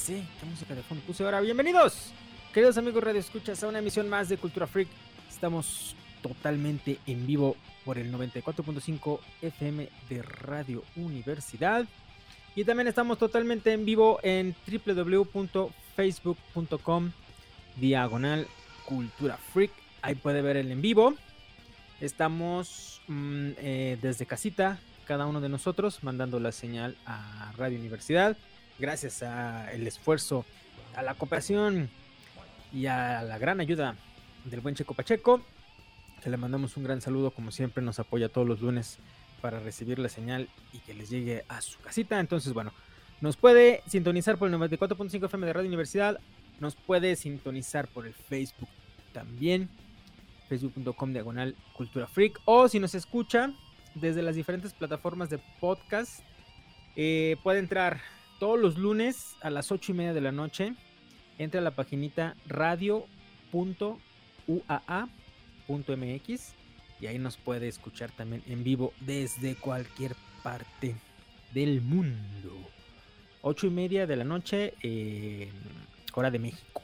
Sé qué música de fondo puse ahora. Bienvenidos, queridos amigos Radio Escuchas, a una emisión más de Cultura Freak. Estamos totalmente en vivo por el 94.5 FM de Radio Universidad. Y también estamos totalmente en vivo en www.facebook.com diagonal Cultura Freak. Ahí puede ver el en vivo. Estamos mm, eh, desde casita, cada uno de nosotros, mandando la señal a Radio Universidad. Gracias al esfuerzo, a la cooperación y a la gran ayuda del buen Checo Pacheco, que le mandamos un gran saludo, como siempre nos apoya todos los lunes para recibir la señal y que les llegue a su casita. Entonces, bueno, nos puede sintonizar por el 94.5 FM de Radio Universidad, nos puede sintonizar por el Facebook también, facebook.com diagonal cultura freak, o si nos escucha desde las diferentes plataformas de podcast, eh, puede entrar todos los lunes a las 8 y media de la noche. Entra a la paginita radio.uaa.mx y ahí nos puede escuchar también en vivo desde cualquier parte del mundo. 8 y media de la noche, hora de México,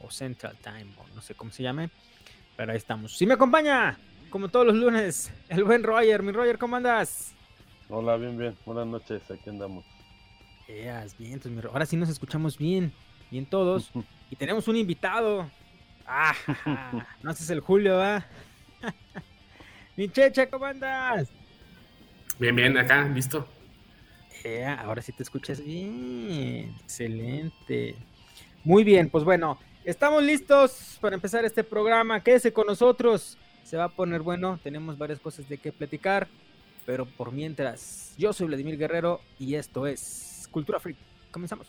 o Central Time, o no sé cómo se llame, pero ahí estamos. Si me acompaña, como todos los lunes, el buen Roger. Mi Roger, ¿cómo andas? Hola, bien, bien. Buenas noches, aquí andamos. Bien, entonces, ahora sí nos escuchamos bien, bien todos. y tenemos un invitado. Ah, no haces el Julio, ¿va? Mi Checha, ¿cómo andas? Bien, bien, acá, listo. ahora sí te escuchas bien. Excelente. Muy bien, pues bueno, estamos listos para empezar este programa. Quédese con nosotros. Se va a poner bueno. Tenemos varias cosas de qué platicar. Pero por mientras, yo soy Vladimir Guerrero y esto es Cultura Freak. Comenzamos.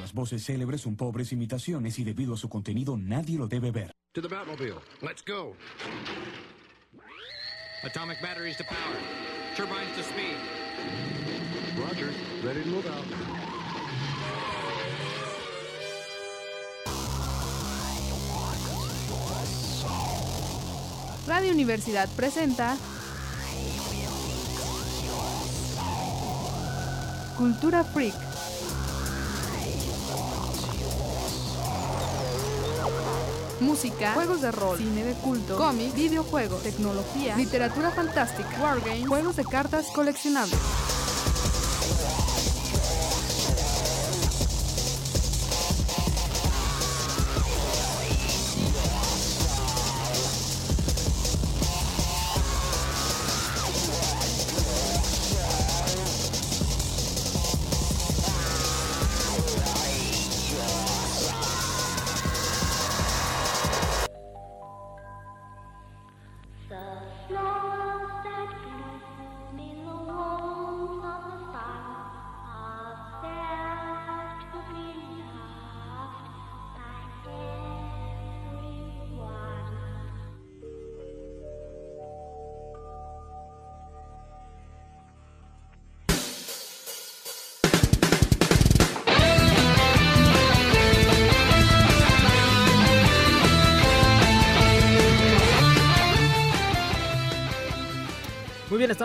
Las voces célebres son pobres imitaciones y debido a su contenido nadie lo debe ver. To the Batmobile. Let's go. Atomic batteries to power. Turbines to speed. Roger. Ready to move out. Radio Universidad presenta Cultura Freak. Música, juegos de rol, cine de culto, cómics, videojuegos, tecnología, literatura fantástica, wargames, juegos de cartas coleccionables.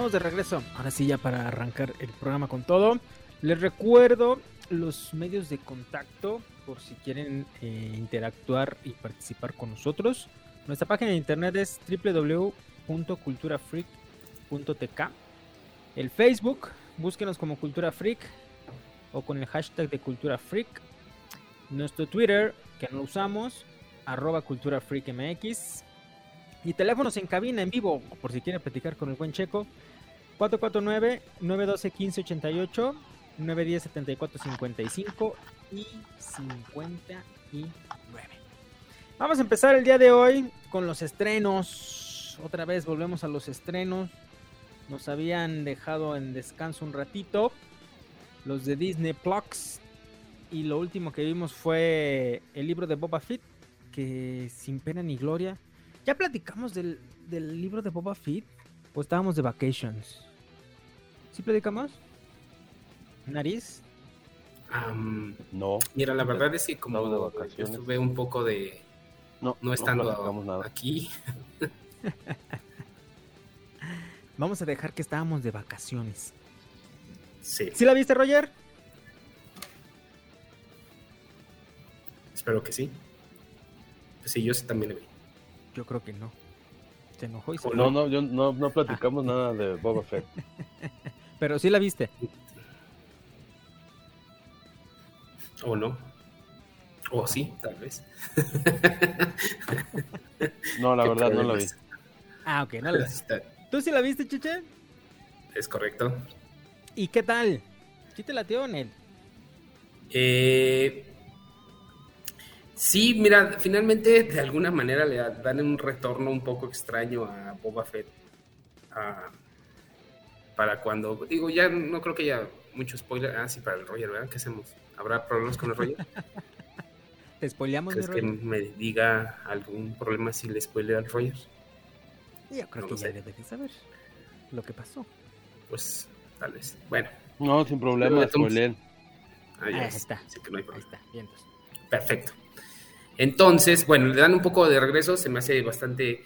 De regreso. Ahora sí, ya para arrancar el programa con todo. Les recuerdo los medios de contacto por si quieren eh, interactuar y participar con nosotros. Nuestra página de internet es www.culturafreak.tk. El Facebook, búsquenos como Cultura Freak o con el hashtag de Cultura Freak. Nuestro Twitter, que no usamos, arroba Cultura Freak MX. Y teléfonos en cabina, en vivo, por si quieren platicar con el buen Checo. 449-912-1588, 910-7455 y 59. Vamos a empezar el día de hoy con los estrenos. Otra vez volvemos a los estrenos. Nos habían dejado en descanso un ratito. Los de Disney Plus. Y lo último que vimos fue el libro de Boba Fett. Que sin pena ni gloria ¿Ya platicamos del, libro de Boba Fett? ¿O estábamos de vacations? ¿Sí platicamos? ¿Nariz? no. Mira, la verdad es que como estuve un poco de... No, no estando aquí. Vamos a dejar que estábamos de vacaciones. Sí. ¿Sí la viste, Roger? Espero que sí. Pues sí, yo sí también la vi. Yo creo que no. Se enojó y se No, no, yo, no, no platicamos nada de Boba Fett. Pero sí la viste. O no. O sí, tal vez. no, la verdad no la vi. Ah, ok, no la ¿Tú sí la viste, Chiche? Es correcto. ¿Y qué tal? ¿Sí te latió, Nel? Eh, sí, mira, finalmente de alguna manera le dan un retorno un poco extraño a Boba Fett. Para cuando, digo, ya no creo que haya mucho spoiler. Ah, sí, para el Roger, ¿verdad? ¿Qué hacemos? ¿Habrá problemas con el Roger? ¿Te spoileamos, ¿Crees que me diga algún problema si le spoileo al Roger? Yo creo que ya debe de saber lo que pasó. Pues tal vez. Bueno. No, sin problema, spoiler. Ahí está. Ahí está. Bien, Perfecto. Entonces, bueno, le dan un poco de regreso, se me hace bastante.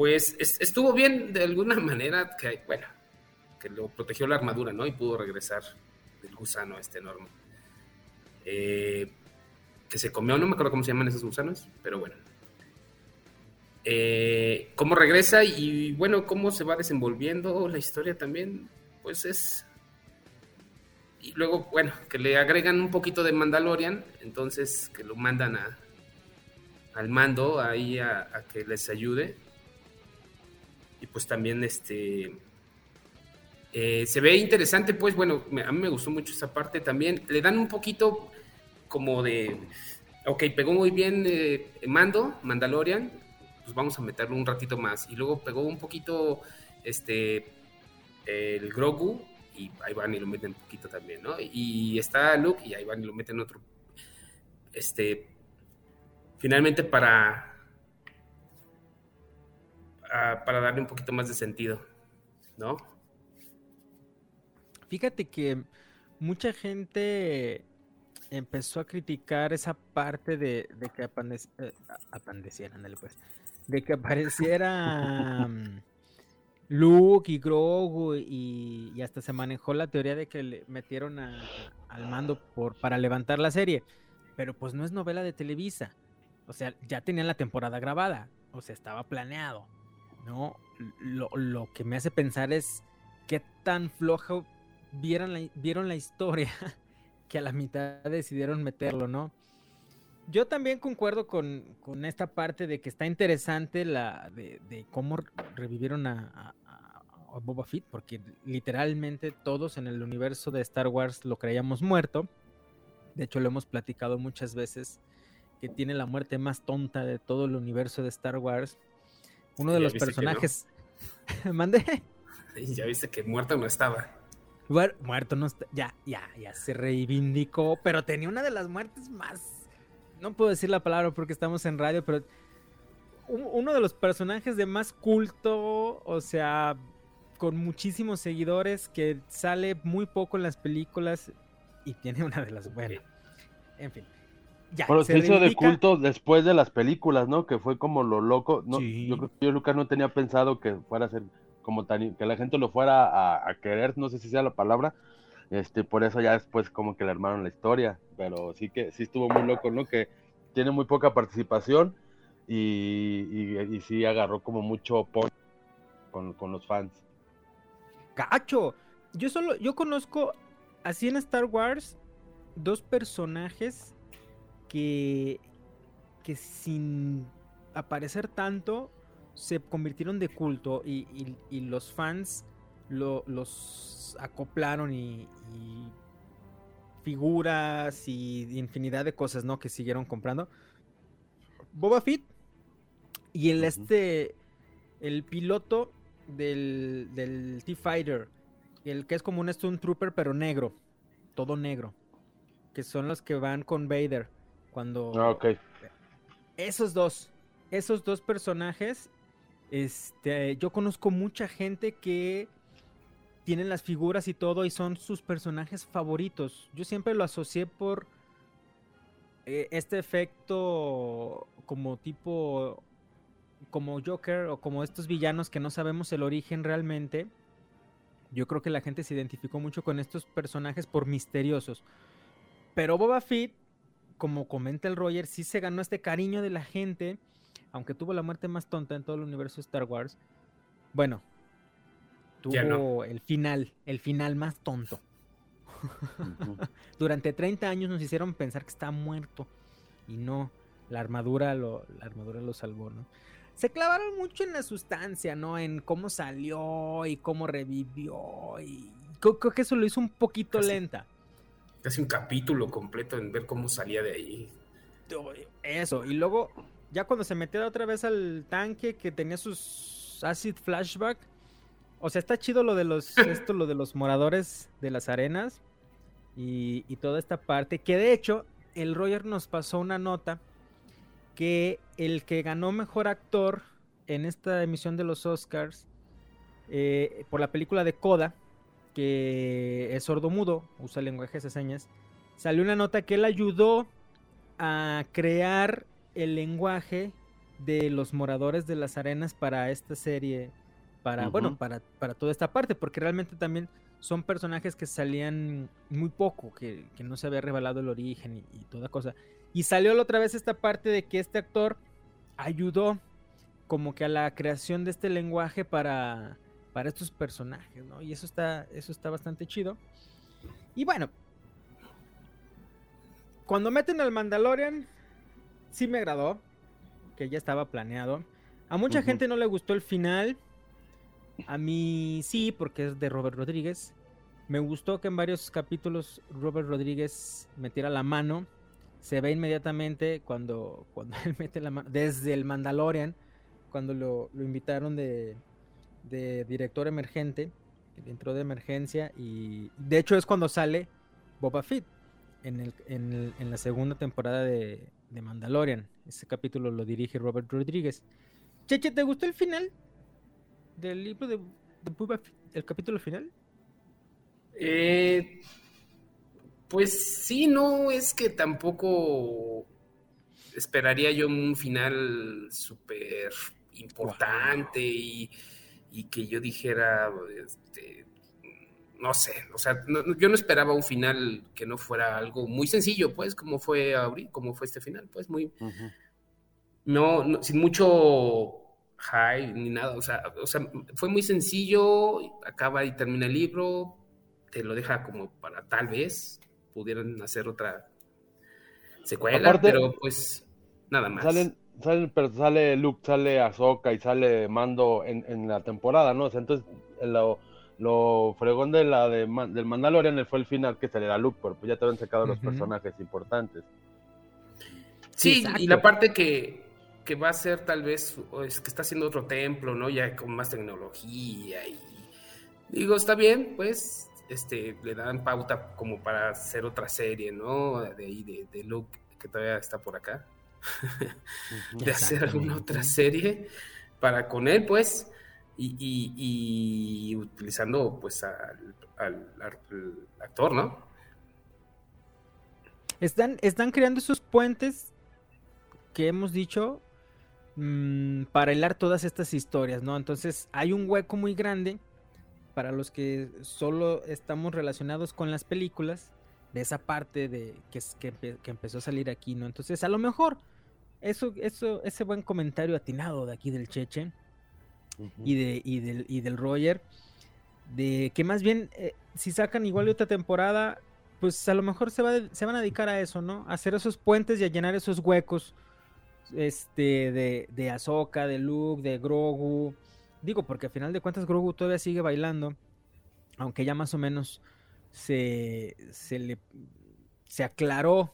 Pues estuvo bien de alguna manera, que bueno, que lo protegió la armadura, ¿no? Y pudo regresar del gusano este enorme. Eh, que se comió, no me acuerdo cómo se llaman esos gusanos, pero bueno. Eh, cómo regresa y bueno, cómo se va desenvolviendo la historia también, pues es... Y luego, bueno, que le agregan un poquito de Mandalorian, entonces que lo mandan a, al mando ahí a que les ayude. Y pues también este... Eh, se ve interesante, pues bueno, a mí me gustó mucho esa parte también. Le dan un poquito como de, ok, pegó muy bien eh, Mando, Mandalorian, pues vamos a meterlo un ratito más. Y luego pegó un poquito este el Grogu y ahí van y lo meten un poquito también, ¿no? Y está Luke y ahí van y lo meten otro. Este, finalmente para, para darle un poquito más de sentido, ¿no? Fíjate que mucha gente empezó a criticar esa parte de, que eh, pues, de que apareciera mm, Luke y Grogu y, hasta se manejó la teoría de que le metieron al mando por, para levantar la serie, pero pues no es novela de Televisa, o sea, ya tenían la temporada grabada, o sea, estaba planeado, ¿no? Lo, lo que me hace pensar es qué tan flojo vieron la, vieron la historia que a la mitad decidieron meterlo, ¿no? Yo también concuerdo con, esta parte de que está interesante la de, cómo revivieron a, Boba Fett, porque literalmente todos en el universo de Star Wars lo creíamos muerto. De hecho, lo hemos platicado muchas veces, que tiene la muerte más tonta de todo el universo de Star Wars. Uno de los personajes... ¿Mandé? Ya viste que muerto no estaba muerto no está, ya, ya, ya se reivindicó, pero tenía una de las muertes más, no puedo decir la palabra porque estamos en radio, pero uno de los personajes de más culto, o sea, con muchísimos seguidores, que sale muy poco en las películas y tiene una de las buenas. En fin. Ya, Pero se hizo de culto después de las películas, ¿no? Que fue como lo loco. No, Yo creo que yo, Lucas, no tenía pensado que fuera a ser como tan, que la gente lo fuera a, querer, no sé si sea la palabra, este, por eso ya después como que le armaron la historia, pero sí que sí estuvo muy loco, ¿no? Que tiene muy poca participación y, y, sí agarró como mucho con, con los fans. Cacho, yo solo, yo conozco así en Star Wars dos personajes que, que sin aparecer tanto se convirtieron de culto y, los fans los acoplaron y, figuras y infinidad de cosas, ¿no? Que siguieron comprando. Boba Fett y el este, el piloto del, del T-Fighter, el que es como un Stone Trooper pero negro, todo negro, que son los que van con Vader cuando... Ah. Esos dos, esos dos personajes este, yo conozco mucha gente que tienen las figuras y todo y son sus personajes favoritos. Yo siempre lo asocié por eh, este efecto como tipo como Joker o como estos villanos que no sabemos el origen realmente, yo creo que la gente se identificó mucho con estos personajes por misteriosos. Pero Boba Fett, como comenta el Roger, sí se ganó este cariño de la gente, aunque tuvo la muerte más tonta en todo el universo de Star Wars. Bueno, tuvo el final, el final más tonto. Durante 30 años nos hicieron pensar que está muerto y no, la armadura lo, la armadura lo salvó, ¿no? Se clavaron mucho en la sustancia, ¿no? En cómo salió y cómo revivió y creo, que eso lo hizo un poquito lenta. Casi un capítulo completo en ver cómo salía de ahí. Eso, y luego ya cuando se metió otra vez al tanque que tenía sus acid flashback, o sea, está chido lo de los esto lo de los moradores de las arenas, y, toda esta parte, que de hecho el Roger nos pasó una nota que el que ganó mejor actor en esta emisión de los Oscars eh, por la película de Coda, que es sordomudo, usa lenguajes de señas, salió una nota que él ayudó a crear el lenguaje de los moradores de las arenas para esta serie, para, bueno, para, para toda esta parte, porque realmente también son personajes que salían muy poco, que, no se había revelado el origen y, toda cosa. Y salió la otra vez esta parte de que este actor ayudó como que a la creación de este lenguaje para, para estos personajes, ¿no? Y eso está, eso está bastante chido. Y bueno, cuando meten al Mandalorian, sí me agradó, que ya estaba planeado. A mucha gente no le gustó el final. A mí sí, porque es de Robert Rodríguez. Me gustó que en varios capítulos Robert Rodríguez metiera la mano. Se ve inmediatamente cuando, cuando él mete la mano. Desde el Mandalorian, cuando lo, invitaron de, director emergente, entró de emergencia. Y de hecho es cuando sale Boba Fett en, la segunda temporada de, Mandalorian. Ese capítulo lo dirige Robert Rodríguez. Cheche, ¿te gustó el final? del libro de, el capítulo final? Eh, pues sí, no, es que tampoco esperaría yo un final súper importante y, que yo dijera, este, no sé, o sea, yo no esperaba un final que no fuera algo muy sencillo, pues, como fue como fue este final, pues, muy, no, sin mucho high ni nada. O sea, o sea, fue muy sencillo, acaba y termina el libro, te lo deja como para tal vez pudieran hacer otra secuela, pero pues nada más. Salen, salen, pero sale Luke, sale Ahsoka y sale Mando en, en la temporada, ¿no? O sea, entonces lo, lo fregón de la de, del Mandalorian fue el final que saliera Luke, pero pues ya te habían sacado los personajes importantes. Sí, y la parte que, que va a ser tal vez, es que está haciendo otro templo, ¿no? Ya con más tecnología y digo, está bien, pues, este, le dan pauta como para hacer otra serie, ¿no? De ahí, de, Luke, que todavía está por acá, de hacer alguna otra serie para con él, pues, y, utilizando, pues, al, actor, ¿no? Están, están creando esos puentes que hemos dicho Mm, para hilar todas estas historias, ¿no? Entonces hay un hueco muy grande para los que solo estamos relacionados con las películas, de esa parte de que, que, empezó a salir aquí, ¿no? Entonces a lo mejor eso, eso, ese buen comentario atinado de aquí del Cheche y, de, y, del, y del Roger, de que más bien eh, si sacan igual de otra temporada, pues a lo mejor se, va, se van a dedicar a eso, ¿no? A hacer esos puentes y a llenar esos huecos este, de, de Ahsoka, de Luke, de Grogu. Digo, porque al final de cuentas Grogu todavía sigue bailando, aunque ya más o menos se, se le se aclaró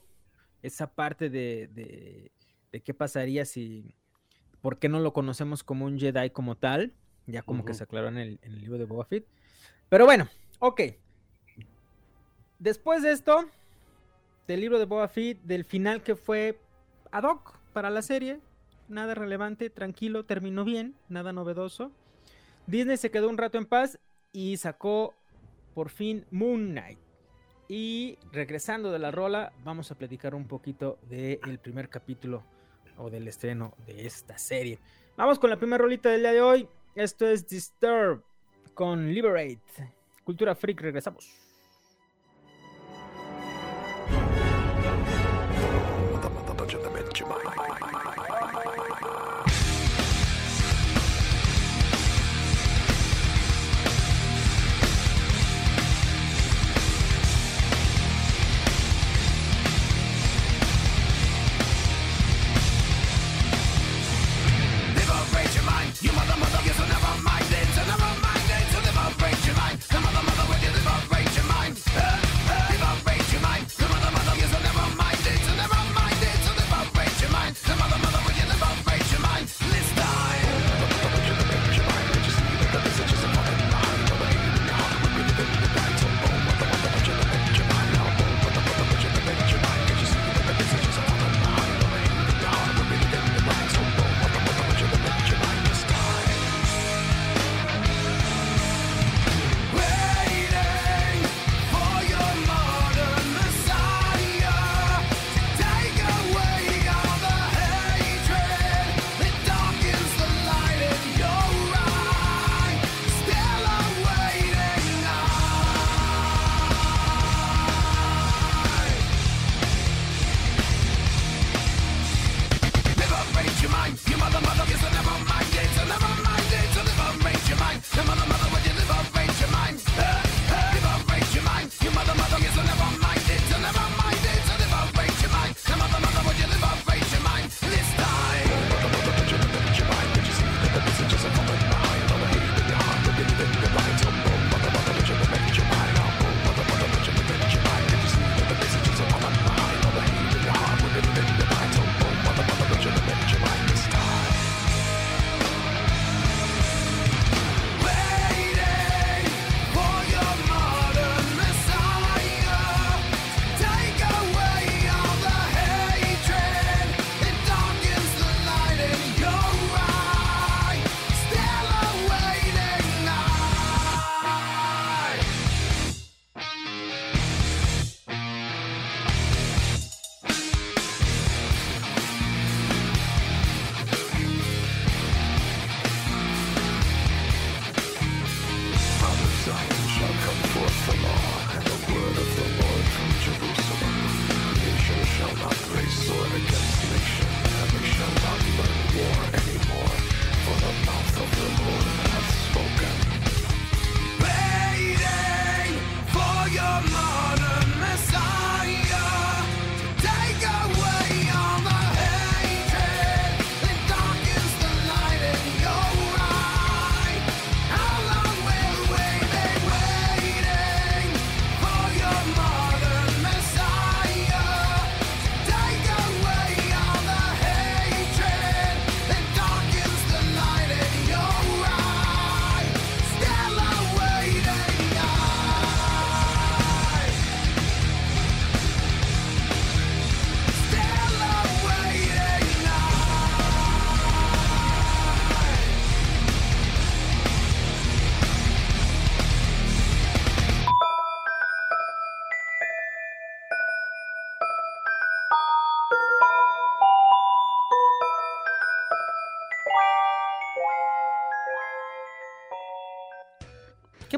esa parte de, de, de, qué pasaría si, por qué no lo conocemos como un Jedi como tal, ya como que se aclaró en el, en el libro de Boba Fett. Pero bueno, ok. Después de esto, del libro de Boba Fett, del final que fue ad hoc, para la serie. Nada relevante, tranquilo, terminó bien, nada novedoso. Disney se quedó un rato en paz y sacó por fin Moon Knight. Y regresando de la rola, vamos a platicar un poquito del primer capítulo o del estreno de esta serie. Vamos con la primera rolita del día de hoy. Esto es Disturb con Liberate. Cultura Freak, regresamos.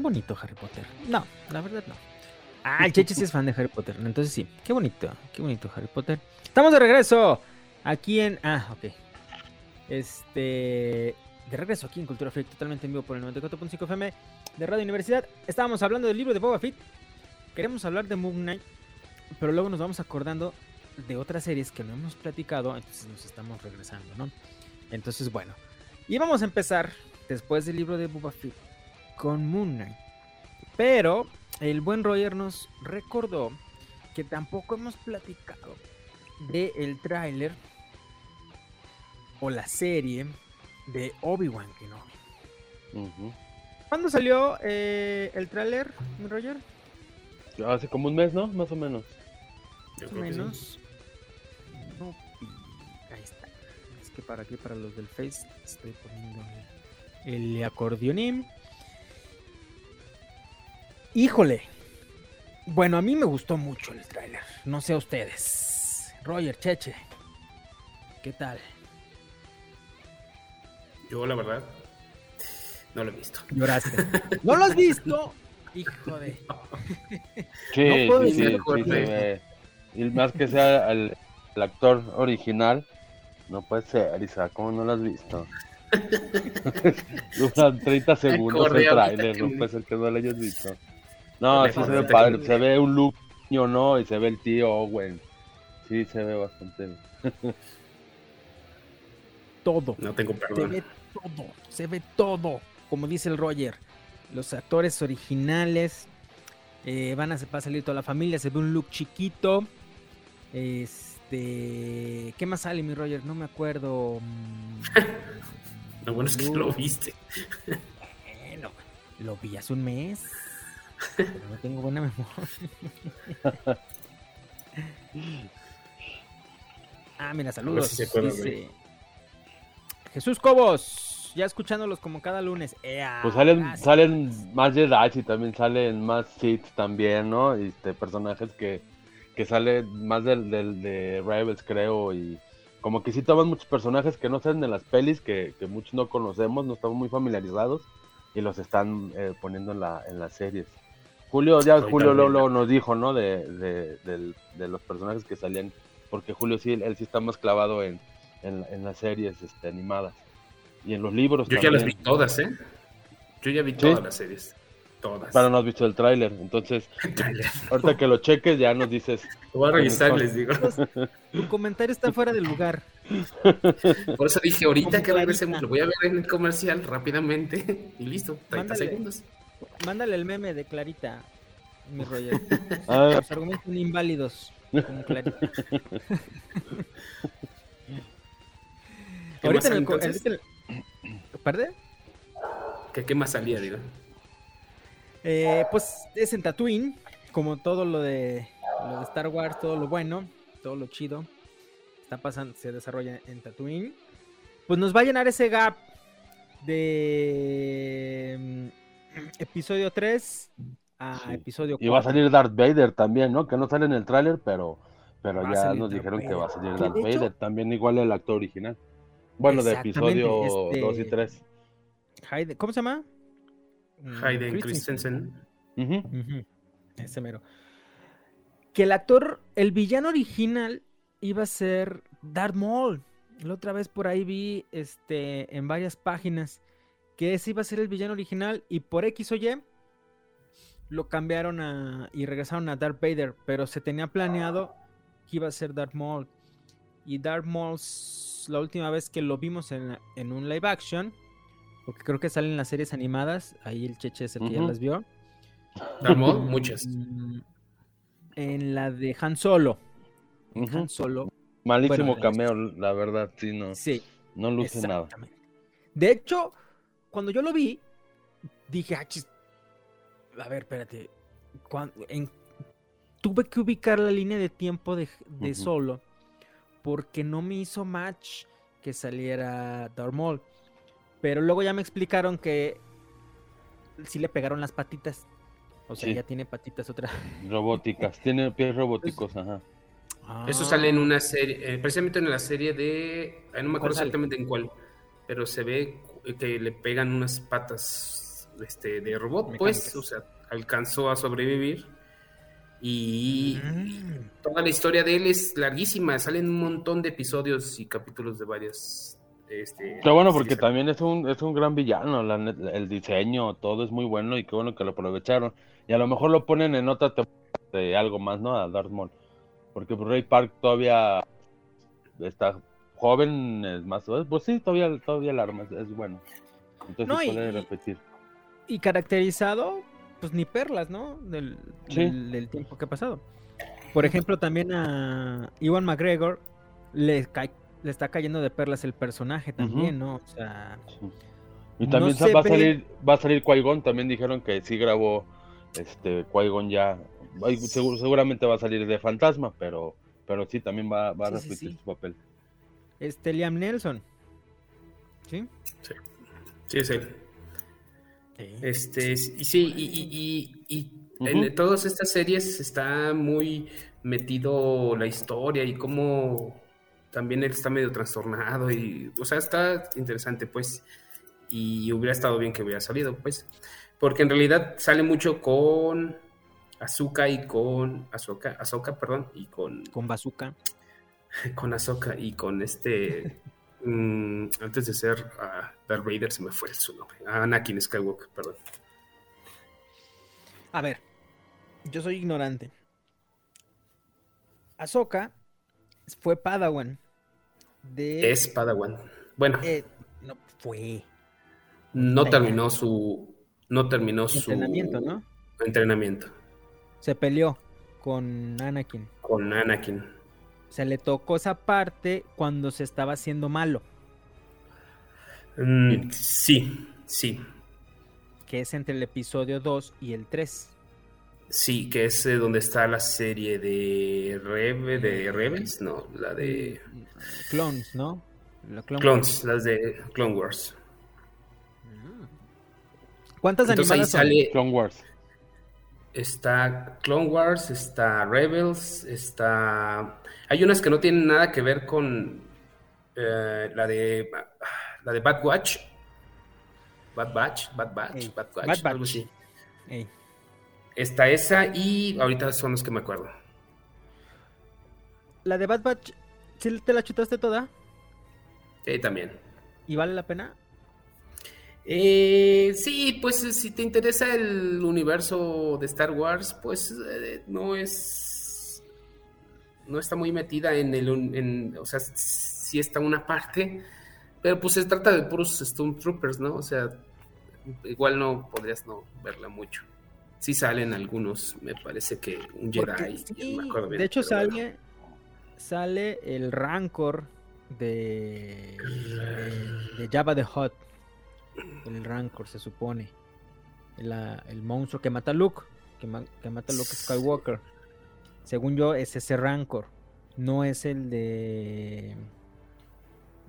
Bonito Harry Potter. No, la verdad no. Ah, el Cheche sí es fan de Harry Potter. Entonces sí, qué bonito, qué bonito Harry Potter. Estamos de regreso aquí en... Ah, ok. Este... De regreso aquí en Cultura Freak, totalmente en vivo por el 94.5 FM de Radio Universidad. Estábamos hablando del libro de Boba Fett. Queremos hablar de Moon Knight, pero luego nos vamos acordando de otras series que no hemos platicado, entonces nos estamos regresando, ¿no? Entonces, bueno. Y vamos a empezar después del libro de Boba Fett con Moon Knight. Pero el buen Roger nos recordó que tampoco hemos platicado de el tráiler o la serie de Obi-Wan Kenobi. ¿Cuándo salió eh, el tráiler, Roger? Hace como un mes, ¿no? Más o menos. Más o menos. No, ahí está. Es que para aquí, para los del Face, estoy poniendo el, el acordeonín. Híjole. Bueno, a mí me gustó mucho el tráiler. No sé a ustedes. Roger, Cheche. ¿Qué tal? Yo, la verdad, no lo he visto. Lloraste. ¿No lo has visto? Hijo de. Sí, no sí, sí, sí. Y más que sea el, el, actor original, no puede ser, Isa, ¿cómo no lo has visto? Duran 30 segundos el trailer, no puede ser que no lo hayas visto. No, sí se ve padre, se ve un look, ¿no? Y se ve el tío Owen. Sí, se ve bastante todo. No tengo perdón. Se ve todo, se ve todo, como dice el Roger. Los actores originales eh, van a, va a salir toda la familia, se ve un look chiquito. Este, ¿qué más sale mi Roger? No me acuerdo. lo bueno es que lo viste. Bueno, lo vi hace un mes. Pero no tengo buena memoria. ah, mira, saludos. Dice, Jesús Cobos, ya escuchándolos como cada lunes. pues salen, salen más Jedi y también salen más Sith también, ¿no? Este, personajes que, que salen más del, del, de Rebels, creo, y como que sí toman muchos personajes que no salen en las pelis, que, que muchos no conocemos, no estamos muy familiarizados, y los están eh, poniendo en, la, en las series. Julio, ya Julio Lolo nos dijo, ¿no? De, de, de, los personajes que salían, porque Julio sí, él sí está más clavado en, en, las series este, animadas. Y en los libros. Yo ya las vi todas, ¿eh? Yo ya vi todas las series. Todas. Pero no has visto el tráiler. Entonces, ahorita que lo cheques, ya nos dices. Lo voy a revisar, les digo. Tu comentario está fuera de lugar. Por eso dije, ahorita que regresemos, lo voy a ver en el comercial rápidamente. Y listo, 30 segundos. Mándale el meme de Clarita, mi Roger. Ah. Los argumentos son inválidos. Como Clarita. Ahorita en el, el, ¿Perdón? ¿Qué, ¿Qué, más salía, digo? Eh, pues es en Tatooine, como todo lo de, lo de Star Wars, todo lo bueno, todo lo chido. Está pasando, se desarrolla en Tatooine. Pues nos va a llenar ese gap de episodio 3 a episodio 4. Y va a salir Darth Vader también, ¿no? Que no sale en el tráiler, pero, pero ya nos dijeron que va a salir Darth Vader. También igual el actor original. Bueno, de episodio 2 y 3. ¿Cómo se llama? Mm, Hayden Christensen. Ese mero. Que el actor, el villano original iba a ser Darth Maul. La otra vez por ahí vi este, en varias páginas que ese iba a ser el villano original y por X o Y lo cambiaron a, y regresaron a Darth Vader, pero se tenía planeado que iba a ser Darth Maul. Y Darth Maul la última vez que lo vimos en, un live action, porque creo que salen las series animadas, ahí el Cheche es el que ya las vio. muchas. Mm, en la de Han Solo. Han Solo. Malísimo cameo, la verdad, sí, no. Sí. No luce nada. De hecho, cuando yo lo vi, dije, ah, a ver, espérate. tuve que ubicar la línea de tiempo de, Solo porque no me hizo match que saliera Darmol. Pero luego ya me explicaron que sí le pegaron las patitas. O sea, ya tiene patitas otra. Robóticas, tiene pies robóticos, ajá. Eso sale en una serie, eh, precisamente en la serie de. no me acuerdo exactamente en cuál, pero se ve que le pegan unas patas este, de robot, pues. O sea, alcanzó a sobrevivir y mm. toda la historia de él es larguísima, salen un montón de episodios y capítulos de varias. Este, Pero bueno, porque también es un, es un gran villano, el diseño, todo es muy bueno y qué bueno que lo aprovecharon. Y a lo mejor lo ponen en otra de algo más, ¿no? A Darth Maul. Porque Ray Park todavía está joven, es más, pues sí, todavía, todavía el arma es, bueno. Entonces puede repetir. Y caracterizado pues ni perlas, ¿no? Del, del, tiempo que ha pasado. Por ejemplo, también a Iwan McGregor le, le está cayendo de perlas el personaje también, ¿no? O sea. Y también va, a salir, va a salir también dijeron que sí grabó este qui ya. seguramente va a salir de fantasma, pero, pero sí, también va, va a repetir su papel. Este Liam Nelson. ¿Sí? Sí, sí es él. Este, y sí, y, y, en todas estas series está muy metido la historia y cómo también él está medio trastornado y, o sea, está interesante, pues, y hubiera estado bien que hubiera salido, pues, porque en realidad sale mucho con Azuka y con Azoka, Azoka, perdón, y con... Con Bazooka. Con Azoka y con este... mm, antes de ser uh, Darth Vader se me fue su nombre. Anakin Skywalker, perdón. A ver, yo soy ignorante. Ahsoka fue Padawan. De... Es Padawan. Bueno. Eh, no fue. No terminó su. No terminó su. Entrenamiento, ¿no? Entrenamiento. Se peleó con Anakin. Con Anakin. Se le tocó esa parte cuando se estaba haciendo malo. Mm, sí, sí. Que es entre el episodio 2 y el 3. Sí, que es eh, donde está la serie de Rebe, de Rebels, no, la de Clones, ¿no? La Clone Clones, las de Clone Wars. ¿Cuántas Entonces animadas ahí sale, Clone Wars. Está Clone Wars, está Rebels, está... Hay unas que no tienen nada que ver con eh, la de la de Bad Watch. Bad Batch, Bad Batch, Ey, Bad Watch, Bad algo así. Está esa y ahorita son los que me acuerdo. La de Bad Batch, ¿sí te la chutaste toda? Sí, también. ¿Y vale la pena? Eh, sí, pues eh, si te interesa el universo de Star Wars, pues eh, no es. No está muy metida en el. En, o sea, sí está una parte, pero pues se trata de puros Stormtroopers, ¿no? O sea, igual no podrías no verla mucho. Sí salen algunos, me parece que un Jedi. sí, no me acuerdo bien, de hecho bueno. sale sale el Rancor de, de, de Jabba the Hutt. El Rancor se supone. La- el monstruo que mata a Luke, que, ma- que mata a Luke Skywalker. Según yo es ese Rancor, no es el de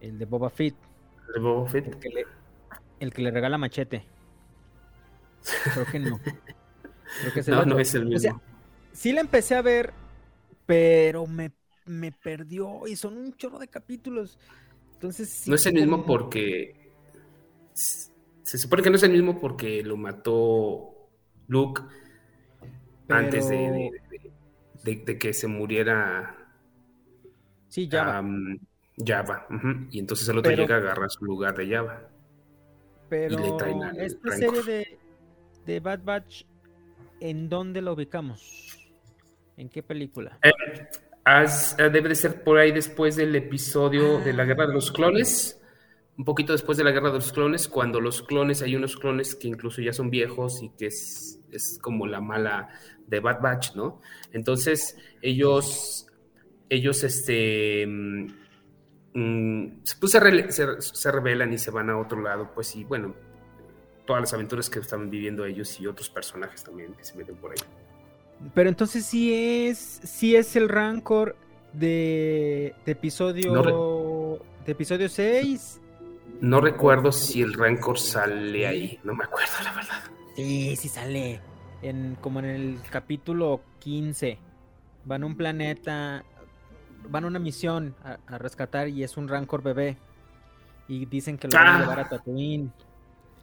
el de Boba Fett, De Boba Fett. el que le, el que le regala machete. Creo que no. Creo que es el No, otro. no es el O sea, mismo. sí la empecé a ver, pero me, me perdió y son un chorro de capítulos. Entonces, sí, No es el mismo porque. Se supone que no es el mismo porque lo mató Luke antes de, Pero- de- de- de que se muriera Sí, Java. ujú, Y entonces el otro Pero- llega a agarrar su lugar de Java. pero le traen al esta serie de, de Bad Batch, ¿en dónde la ubicamos? ¿En qué película? Eh, eh, debe de ser por ahí después del episodio de la Guerra de Ah. los Clones. Un poquito después de la Guerra de los Clones, cuando los clones, hay unos clones que incluso ya son viejos y que es, es como la mala de Bad Batch, ¿no? Entonces, ellos, ellos, este, mm, mm, pues se, se, se rebelan y se van a otro lado, pues, y bueno, todas las aventuras que están viviendo ellos y otros personajes también que se meten por ahí. Pero entonces sí es, sí es el Rancor de, de episodio No de episodio 6. No recuerdo si el Rancor sale ahí, no me acuerdo, la verdad. Sí, sí sale. En, como en el capítulo 15. Van a un planeta. Van a una misión a, a rescatar y es un Rancor bebé. Y dicen que lo van a Ah. llevar a Tatooine.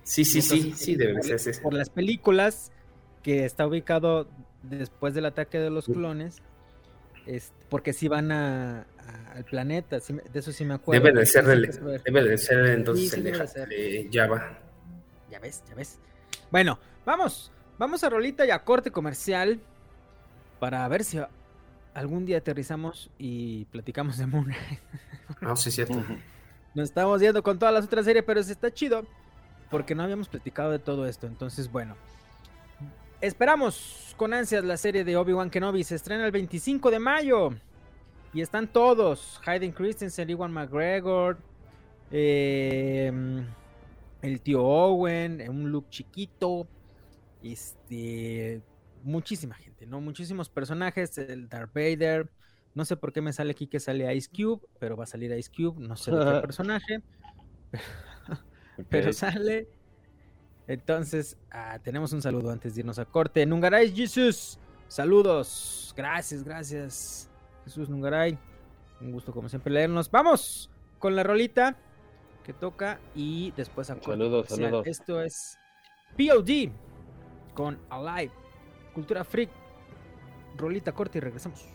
Sí, sí, sí, Entonces, sí, debe ser ese. por las películas que está ubicado después del ataque de los clones. es- porque sí van a, a- al planeta. sí de eso sí me acuerdo. Debe de ser, el- debe de ser entonces Sí, sí, el de, ser. Java. Ya ves, ya ves. Bueno, vamos. Vamos a rolita y a corte comercial para ver si algún día aterrizamos y platicamos de Moon. No, sí, es cierto. Nos estamos yendo con todas las otras series, pero se está chido porque no habíamos platicado de todo esto. Entonces, bueno. Esperamos con ansias la serie de Obi-Wan Kenobi. Se estrena el 25 de mayo. Y están todos. Hayden Christensen, Ewan McGregor. eh, el tío Owen. Un look chiquito. Este. Muchísima gente, ¿no? Muchísimos personajes. El Darth Vader. No sé por qué me sale aquí que sale Ice Cube, pero va a salir Ice Cube, no sé de qué personaje, pero sale. Entonces, ah, tenemos un saludo antes de irnos a corte. Nungaray Jesus, saludos. Gracias, gracias. Jesús Nungaray. Un gusto como siempre leernos. Vamos con la rolita que toca y después a Saludos, saludos. Esto es POD con Alive, Cultura Freak. Rolita corta y regresamos.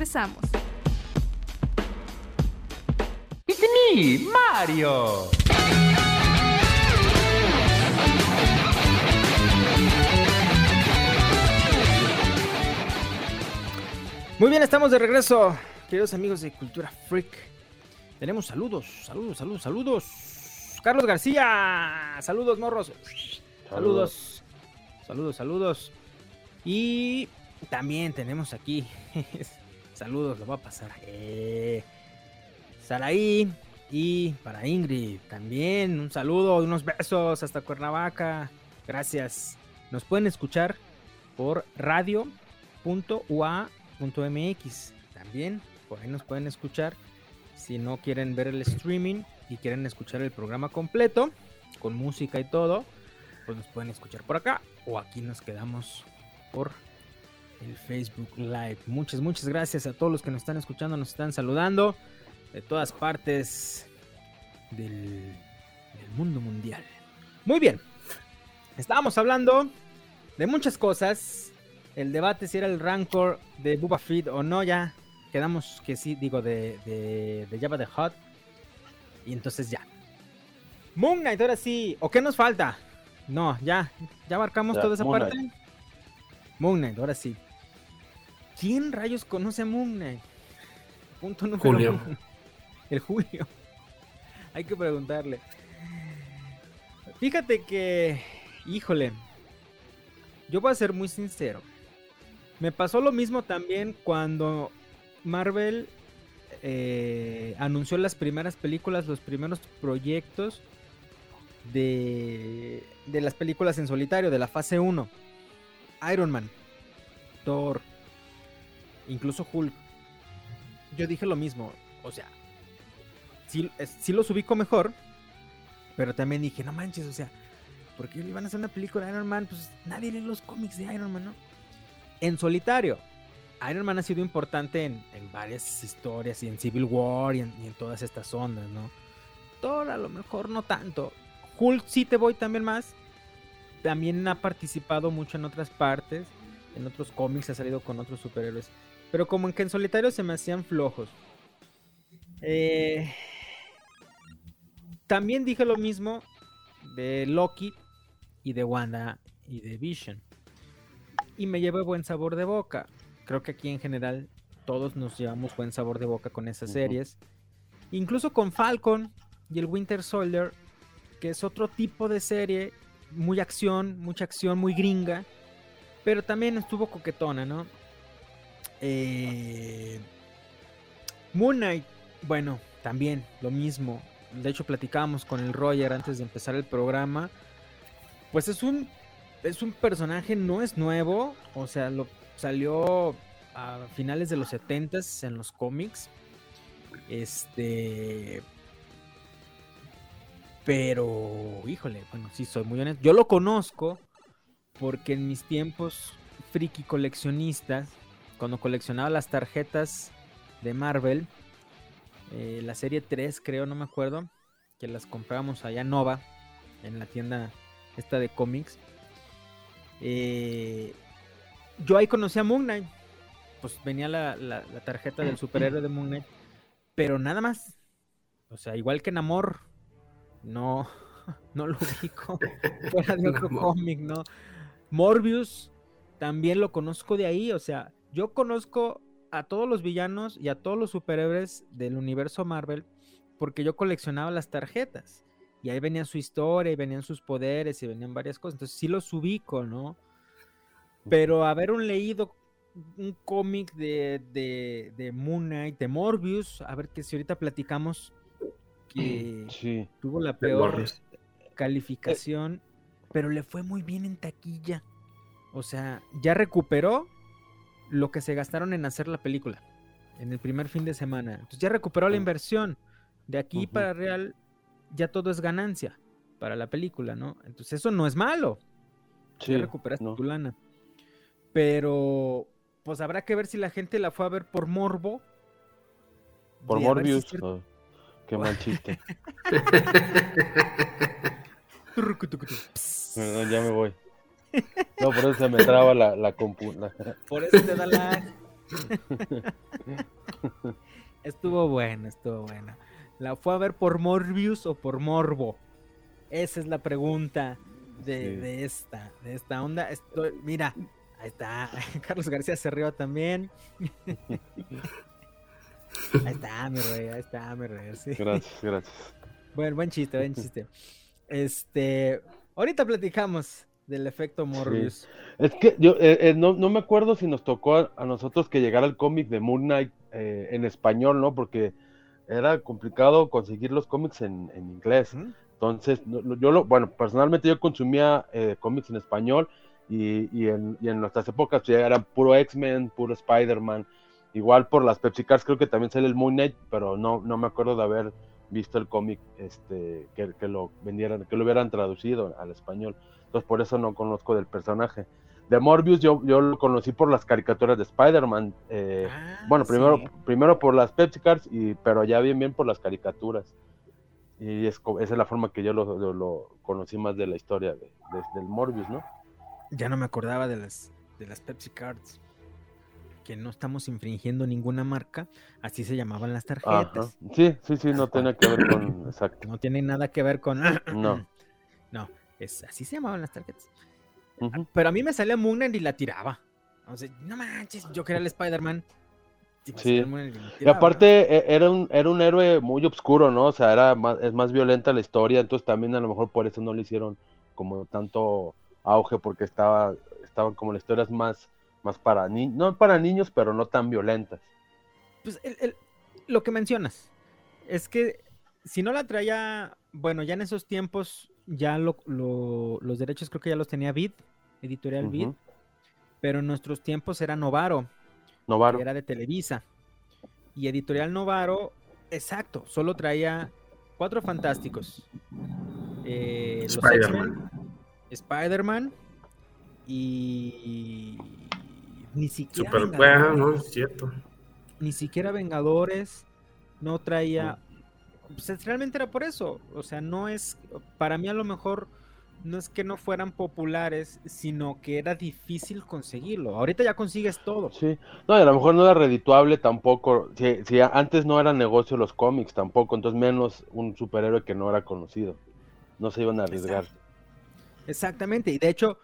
Regresamos. It's me, Mario. Muy bien, estamos de regreso, queridos amigos de Cultura Freak. Tenemos saludos, saludos, saludos, saludos. Carlos García, saludos, morros. Saludos, saludos, saludos. Y también tenemos aquí, saludos, lo va a pasar. Eh, Saraí y para Ingrid también un saludo, unos besos hasta Cuernavaca. Gracias. Nos pueden escuchar por radio.ua.mx. También por ahí nos pueden escuchar. Si no quieren ver el streaming y quieren escuchar el programa completo con música y todo, pues nos pueden escuchar por acá o aquí nos quedamos por el Facebook Live. Muchas, muchas gracias a todos los que nos están escuchando, nos están saludando de todas partes del, mundo mundial. Muy bien, estábamos hablando de muchas cosas. El debate si era el Rancor de Bubba Feed o no, ya, quedamos que sí, digo, de, de, de Java de Hot. Y entonces ya. Moon Knight, ahora sí. ¿O qué nos falta? No, ya, ya abarcamos toda esa parte. Moon Knight, ahora sí. ¿Quién rayos conoce a Moon Knight? Punto número Julio. El Julio. Hay que preguntarle. Fíjate que, híjole, yo voy a ser muy sincero. Me pasó lo mismo también cuando Marvel eh, anunció las primeras películas, los primeros proyectos de, de las películas en solitario, de la fase 1. Iron Man, Thor, incluso Hulk. Yo dije lo mismo, o sea, sí, sí los ubico mejor, pero también dije, no manches, o sea, ¿por qué le iban a hacer una película de Iron Man? Pues nadie lee los cómics de Iron Man, ¿no? En solitario, Iron Man ha sido importante en, varias historias y en Civil War y en, todas estas ondas, ¿no? Thor a lo mejor no tanto. Hulk sí te voy también más. También ha participado mucho en otras partes. En otros cómics ha salido con otros superhéroes. Pero como en que en solitario se me hacían flojos. Eh, también dije lo mismo de Loki y de Wanda y de Vision. Y me llevé buen sabor de boca. Creo que aquí en general todos nos llevamos buen sabor de boca con esas series. Incluso con Falcon y el Winter Soldier, que es otro tipo de serie, muy acción, mucha acción, muy gringa, pero también estuvo coquetona, ¿no? Eh, Moon Knight, bueno, también lo mismo. De hecho, platicábamos con el Roger antes de empezar el programa. Pues es un es un personaje, no es nuevo, o sea, lo salió a finales de los 70 en los cómics. Este pero, híjole, bueno, sí soy muy honesto. Yo lo conozco porque en mis tiempos friki coleccionistas cuando coleccionaba las tarjetas de Marvel, eh, la serie 3 creo, no me acuerdo, que las comprábamos allá Nova, en la tienda esta de cómics. Eh, yo ahí conocí a Moon Knight, pues venía la, tarjeta del superhéroe de Moon Knight, pero nada más. O sea, igual que Namor, no, no lo ubico fuera de otro cómic, ¿no? Morbius también lo conozco de ahí, o sea, yo conozco a todos los villanos y a todos los superhéroes del universo Marvel porque yo coleccionaba las tarjetas. Y ahí venía su historia, y venían sus poderes, y venían varias cosas. Entonces sí los ubico, ¿no? Pero haber un leído un cómic de, de, de, Moon Knight, de Morbius, a ver que si ahorita platicamos que tuvo la peor calificación, pero le fue muy bien en taquilla. O sea, ya recuperó lo que se gastaron en hacer la película en el primer fin de semana. Entonces ya recuperó la inversión. De aquí para real ya todo es ganancia para la película, ¿no? Entonces eso no es malo. Sí, ya recuperaste tu lana. Pero pues habrá que ver si la gente la fue a ver por morbo. Por Morbius. Oh, qué mal chiste. ya me voy. No, por eso se me traba la, la compu. Por eso te da la. estuvo bueno, estuvo bueno. ¿La fue a ver por Morbius o por Morbo? Esa es la pregunta de, esta, de esta onda. Estoy, mira, ahí está. Carlos García se rió también. Ahí está, mi rey, ahí está, mi rey. Gracias, gracias. Bueno, buen chiste, buen chiste. Este, ahorita platicamos del efecto Morbius. Es que yo eh, eh, no, me acuerdo si nos tocó a, nosotros que llegara el cómic de Moon Knight eh, en español, ¿no? Porque era complicado conseguir los cómics en, inglés. Entonces, yo lo, bueno, personalmente yo consumía cómics en español y, en, nuestras épocas ya eran puro X-Men, puro Spider-Man. Igual por las Pepsi Cars creo que también sale el Moon Knight, pero no, no me acuerdo de haber visto el cómic este, que, que, lo vendieran, que lo hubieran traducido al español. Entonces por eso no conozco del personaje. De Morbius yo, yo lo conocí por las caricaturas de Spider-Man. Eh, ah, bueno, primero, primero por las Pepsi Cards, y, pero ya bien bien por las caricaturas. Y es, esa es la forma que yo lo, lo, conocí más de la historia de, del Morbius, ¿no? Ya no me acordaba de las, de las Pepsi Cards. que no estamos infringiendo ninguna marca, así se llamaban las tarjetas. Sí, sí, sí, no tiene que ver con, exacto. No tiene nada que ver con... no. No, es, así se llamaban las tarjetas. Pero a mí me salía Moon y la tiraba. O sea, no manches, yo que era el Spider-Man. Sí. Y aparte e, era un, era un héroe muy oscuro, ¿no? O sea, era más, es más violenta la historia, entonces también a lo mejor por eso no le hicieron como tanto auge, porque estaba, estaban como las historias más, más para niños, no para niños, pero no tan violentas. Pues el, lo que mencionas es que si no la traía, bueno, ya en esos tiempos ya lo, los derechos creo que ya los tenía Vid, editorial Vid, pero en nuestros tiempos era Novaro Novaro. era de Televisa. Y Editorial Novaro, exacto, solo traía cuatro fantásticos. Eh, Spider-Man. Spider-Man y ni siquiera Super no es cierto. Ni siquiera Vengadores no traía pues realmente era por eso, o sea, no es para mí a lo mejor no es que no fueran populares, sino que era difícil conseguirlo. Ahorita ya consigues todo. Sí, no, y a lo mejor no era redituable tampoco. Si, antes no era negocio los cómics tampoco, entonces menos un superhéroe que no era conocido. No se iban a arriesgar. Exactamente, y de hecho,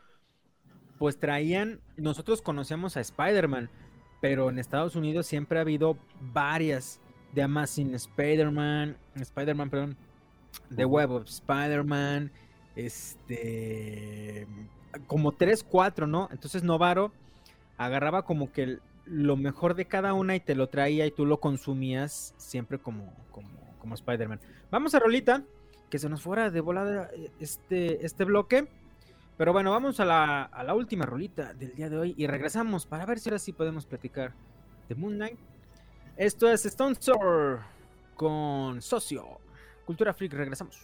pues traían, nosotros conocemos a Spider-Man, pero en Estados Unidos siempre ha habido varias de Amazing Spider-Man, Spider-Man, perdón, The Web of Spider-Man, este, como tres, cuatro, ¿no? Entonces Novaro agarraba como que lo mejor de cada una y te lo traía y tú lo consumías siempre como, como, como Spider-Man. Vamos a Rolita, que se nos fuera de volada este, este bloque. Pero bueno, vamos a la, a la última rolita del día de hoy y regresamos para ver si ahora sí podemos platicar de Moon Knight. Esto es Stone con Socio. Cultura Freak, regresamos.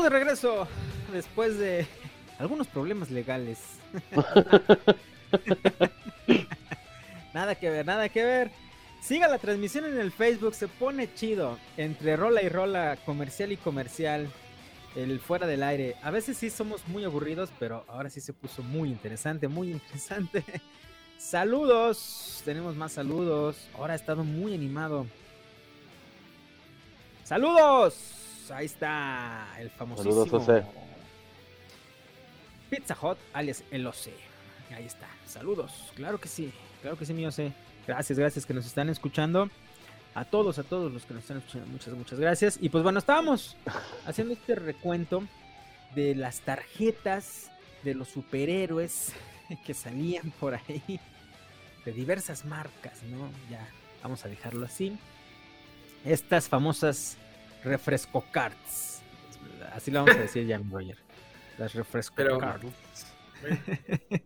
Estamos de regreso después de algunos problemas legales. nada que ver, nada que ver. Siga la transmisión en el Facebook, se pone chido. Entre rola y rola, comercial y comercial. El fuera del aire. A veces sí somos muy aburridos, pero ahora sí se puso muy interesante, muy interesante. Saludos, tenemos más saludos. Ahora ha estado muy animado. Saludos. Ahí está el famosísimo. Saludos. Pizza Hot, alias el OC. Ahí está. Saludos. Claro que sí. Claro que sí, mi OC. Gracias, gracias que nos están escuchando. A todos, a todos los que nos están escuchando, muchas, muchas gracias. Y pues bueno, estábamos haciendo este recuento de las tarjetas de los superhéroes que salían por ahí de diversas marcas, ¿no? Ya, vamos a dejarlo así. Estas famosas refresco cards. Así lo vamos a decir ya, Roger. Las refresco cards.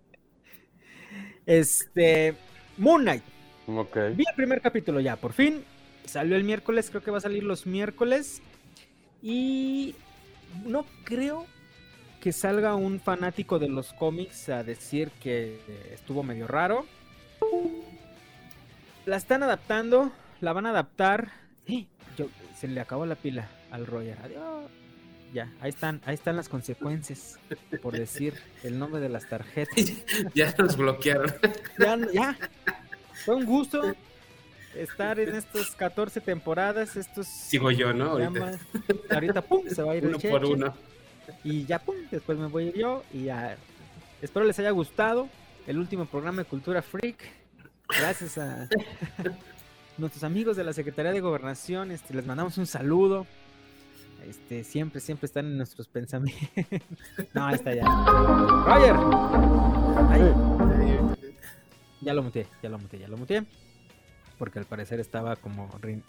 este, Moon Knight. Okay. Vi el primer capítulo ya, por fin. Salió el miércoles, creo que va a salir los miércoles. Y no creo que salga un fanático de los cómics a decir que estuvo medio raro. La están adaptando, la van a adaptar. Se le acabó la pila al Roger. Adiós. Ya, ahí están, ahí están las consecuencias por decir el nombre de las tarjetas. ya nos bloquearon. Ya, ya. Fue un gusto estar en estas 14 temporadas. Estos Sigo yo, ¿no? Ahorita, ahorita pum, se va a ir uno el por uno. Y ya, pum, después me voy yo. Y ya. Espero les haya gustado el último programa de Cultura Freak. Gracias a nuestros amigos de la Secretaría de Gobernación. Este, les mandamos un saludo. Este, siempre, siempre están en nuestros pensamientos. no, ahí está ya. Roger. Ay. Ya lo muteé, ya lo muteé, ya lo muteé. Porque al parecer estaba como re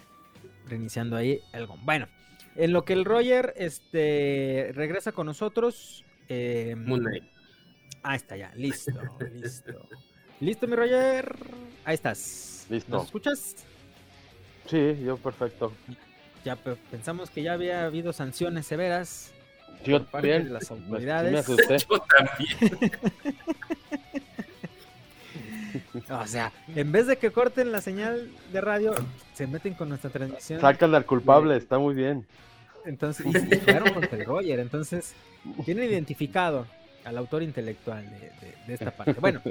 reiniciando ahí algo. Bueno, en lo que el Roger este, regresa con nosotros. Eh, Moon Knight. Ahí está ya, listo, listo. ¿Listo, mi Roger? Ahí estás. Listo. ¿Nos escuchas? Sí, yo perfecto. Ya pensamos que ya había habido sanciones severas yo por parte también. de las Me- autoridades. me. Yo también. O sea, en vez de que corten la señal de radio, se meten con nuestra transmisión. Sácale al culpable, está muy bien. Entonces, y se fueron contra el Roger. Entonces, tienen identificado al autor intelectual de, de- de esta parte. Bueno,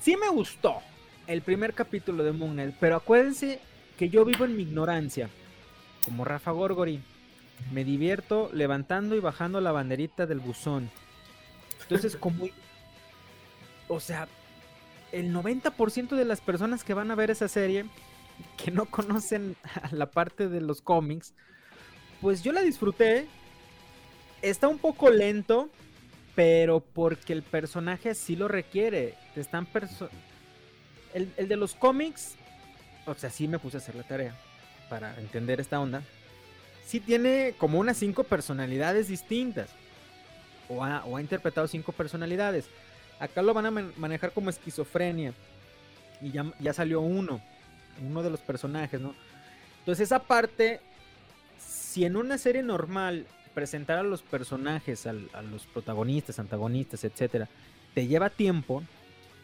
sí me gustó el primer capítulo de Moon Knight, pero acuérdense que yo vivo en mi ignorancia, como Rafa Gorgori. Me divierto levantando y bajando la banderita del buzón. Entonces, como... O sea, el 90% de las personas que van a ver esa serie, que no conocen la parte de los cómics, pues yo la disfruté. Está un poco lento, pero porque el personaje así lo requiere. Te están el, el de los cómics, o sea, sí me puse a hacer la tarea para entender esta onda. Sí tiene como unas cinco personalidades distintas. O ha, o ha interpretado cinco personalidades. Acá lo van a man- manejar como esquizofrenia. Y ya, ya salió uno. Uno de los personajes, ¿no? Entonces esa parte, si en una serie normal presentar a los personajes, al- a los protagonistas, antagonistas, etcétera, te lleva tiempo.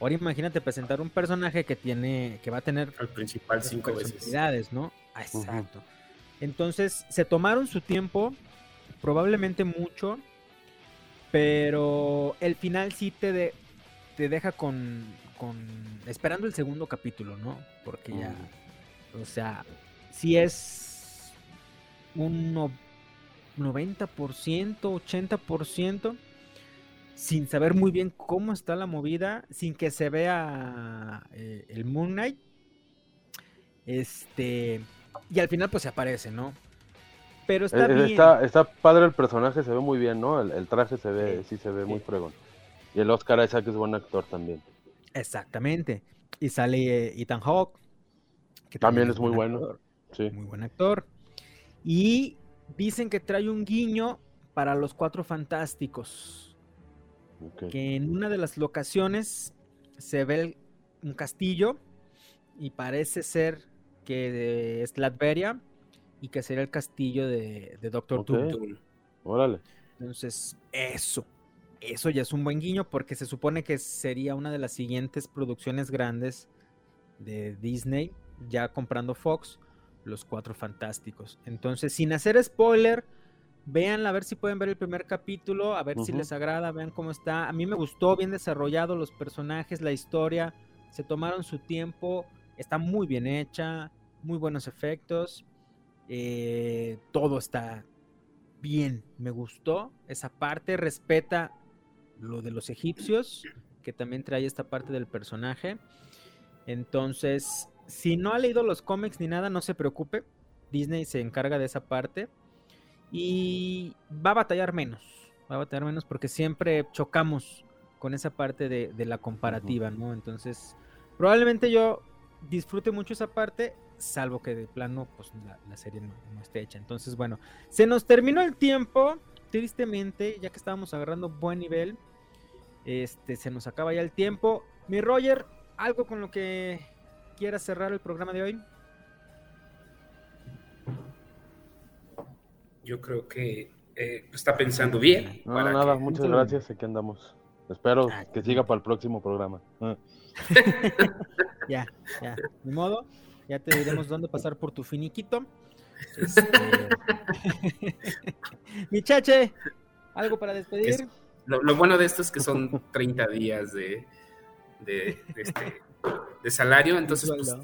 Ahora imagínate presentar un personaje que tiene, que va a tener Al principal cinco veces. ¿no? Ah, exacto. Entonces se tomaron su tiempo, probablemente mucho, pero el final sí te, de- te deja con, con esperando el segundo capítulo, ¿no? Porque ya, o sea, si es un no- 90%, 80%, sin saber muy bien cómo está la movida, sin que se vea eh, el Moon Knight. Este, y al final pues se aparece, ¿no? Pero está Eh, bien. Está, está padre el personaje, se ve muy bien, ¿no? El, el traje se ve, sí, se ve muy fregón. Y el Oscar Isaac es buen actor también. Exactamente. Y sale Ethan Hawke. que También es muy buen bueno. actor, Sí. Muy buen actor. Y dicen que trae un guiño para los cuatro fantásticos. Que en una de las locaciones se ve el- un castillo. Y parece ser que es Latveria. Y que será el castillo de, de Doctor. Doom. Órale. Entonces, eso, eso ya es un buen guiño porque se supone que sería una de las siguientes producciones grandes de Disney, ya comprando Fox, Los Cuatro Fantásticos. Entonces, sin hacer spoiler, vean a ver si pueden ver el primer capítulo, a ver si les agrada, vean cómo está. A mí me gustó, bien desarrollado los personajes, la historia, se tomaron su tiempo, está muy bien hecha, muy buenos efectos, eh, todo está bien, me gustó esa parte, respeta lo de los egipcios, que también trae esta parte del personaje. Entonces, si no ha leído los cómics ni nada, no se preocupe. Disney se encarga de esa parte. Y va a batallar menos. Va a batallar menos porque siempre chocamos con esa parte de, la comparativa, ¿no? Entonces, probablemente yo disfrute mucho esa parte, salvo que de plano, pues la, serie no, no, esté hecha. Entonces, bueno, se nos terminó el tiempo, tristemente, ya que estábamos agarrando buen nivel. Este, se nos acaba ya el tiempo. Mi Roger, ¿algo con lo que quieras cerrar el programa de hoy? Yo creo que eh, está pensando bien. No, nada, muchas gracias, aquí andamos. Espero ah, que siga para el próximo programa. Ah. ya, ya, ni modo. Ya te diremos dónde pasar por tu finiquito. Este... Mi chache, ¿algo para despedir? lo, bueno de esto es que son 30 días de, de, este, de salario, entonces pues,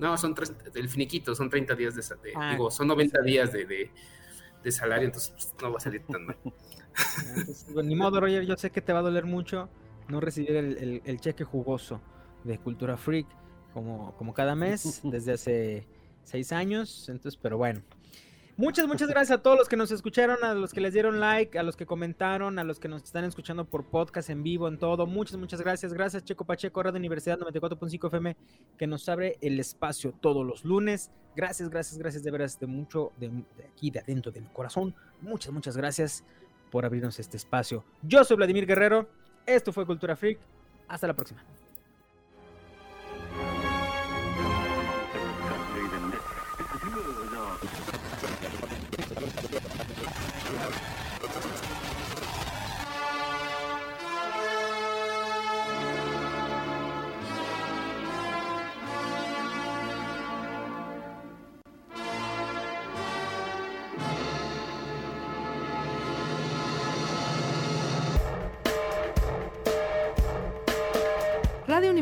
no, son tres, el finiquito, son 30 días de, de ah, digo, son 90 días de, de, salario, entonces pues, no va a salir tan mal. Ni modo, Roger, yo sé que te va a doler mucho no recibir el, el, cheque jugoso de Cultura Freak como, como cada mes desde hace seis años, entonces, pero bueno, Muchas, muchas gracias a todos los que nos escucharon, a los que les dieron like, a los que comentaron, a los que nos están escuchando por podcast en vivo, en todo. Muchas, muchas gracias. Gracias, Checo Pacheco, Radio Universidad 94.5 FM, que nos abre el espacio todos los lunes. Gracias, gracias, gracias de veras de mucho, de, de aquí, de adentro del corazón. Muchas, muchas gracias por abrirnos este espacio. Yo soy Vladimir Guerrero. Esto fue Cultura Freak. Hasta la próxima.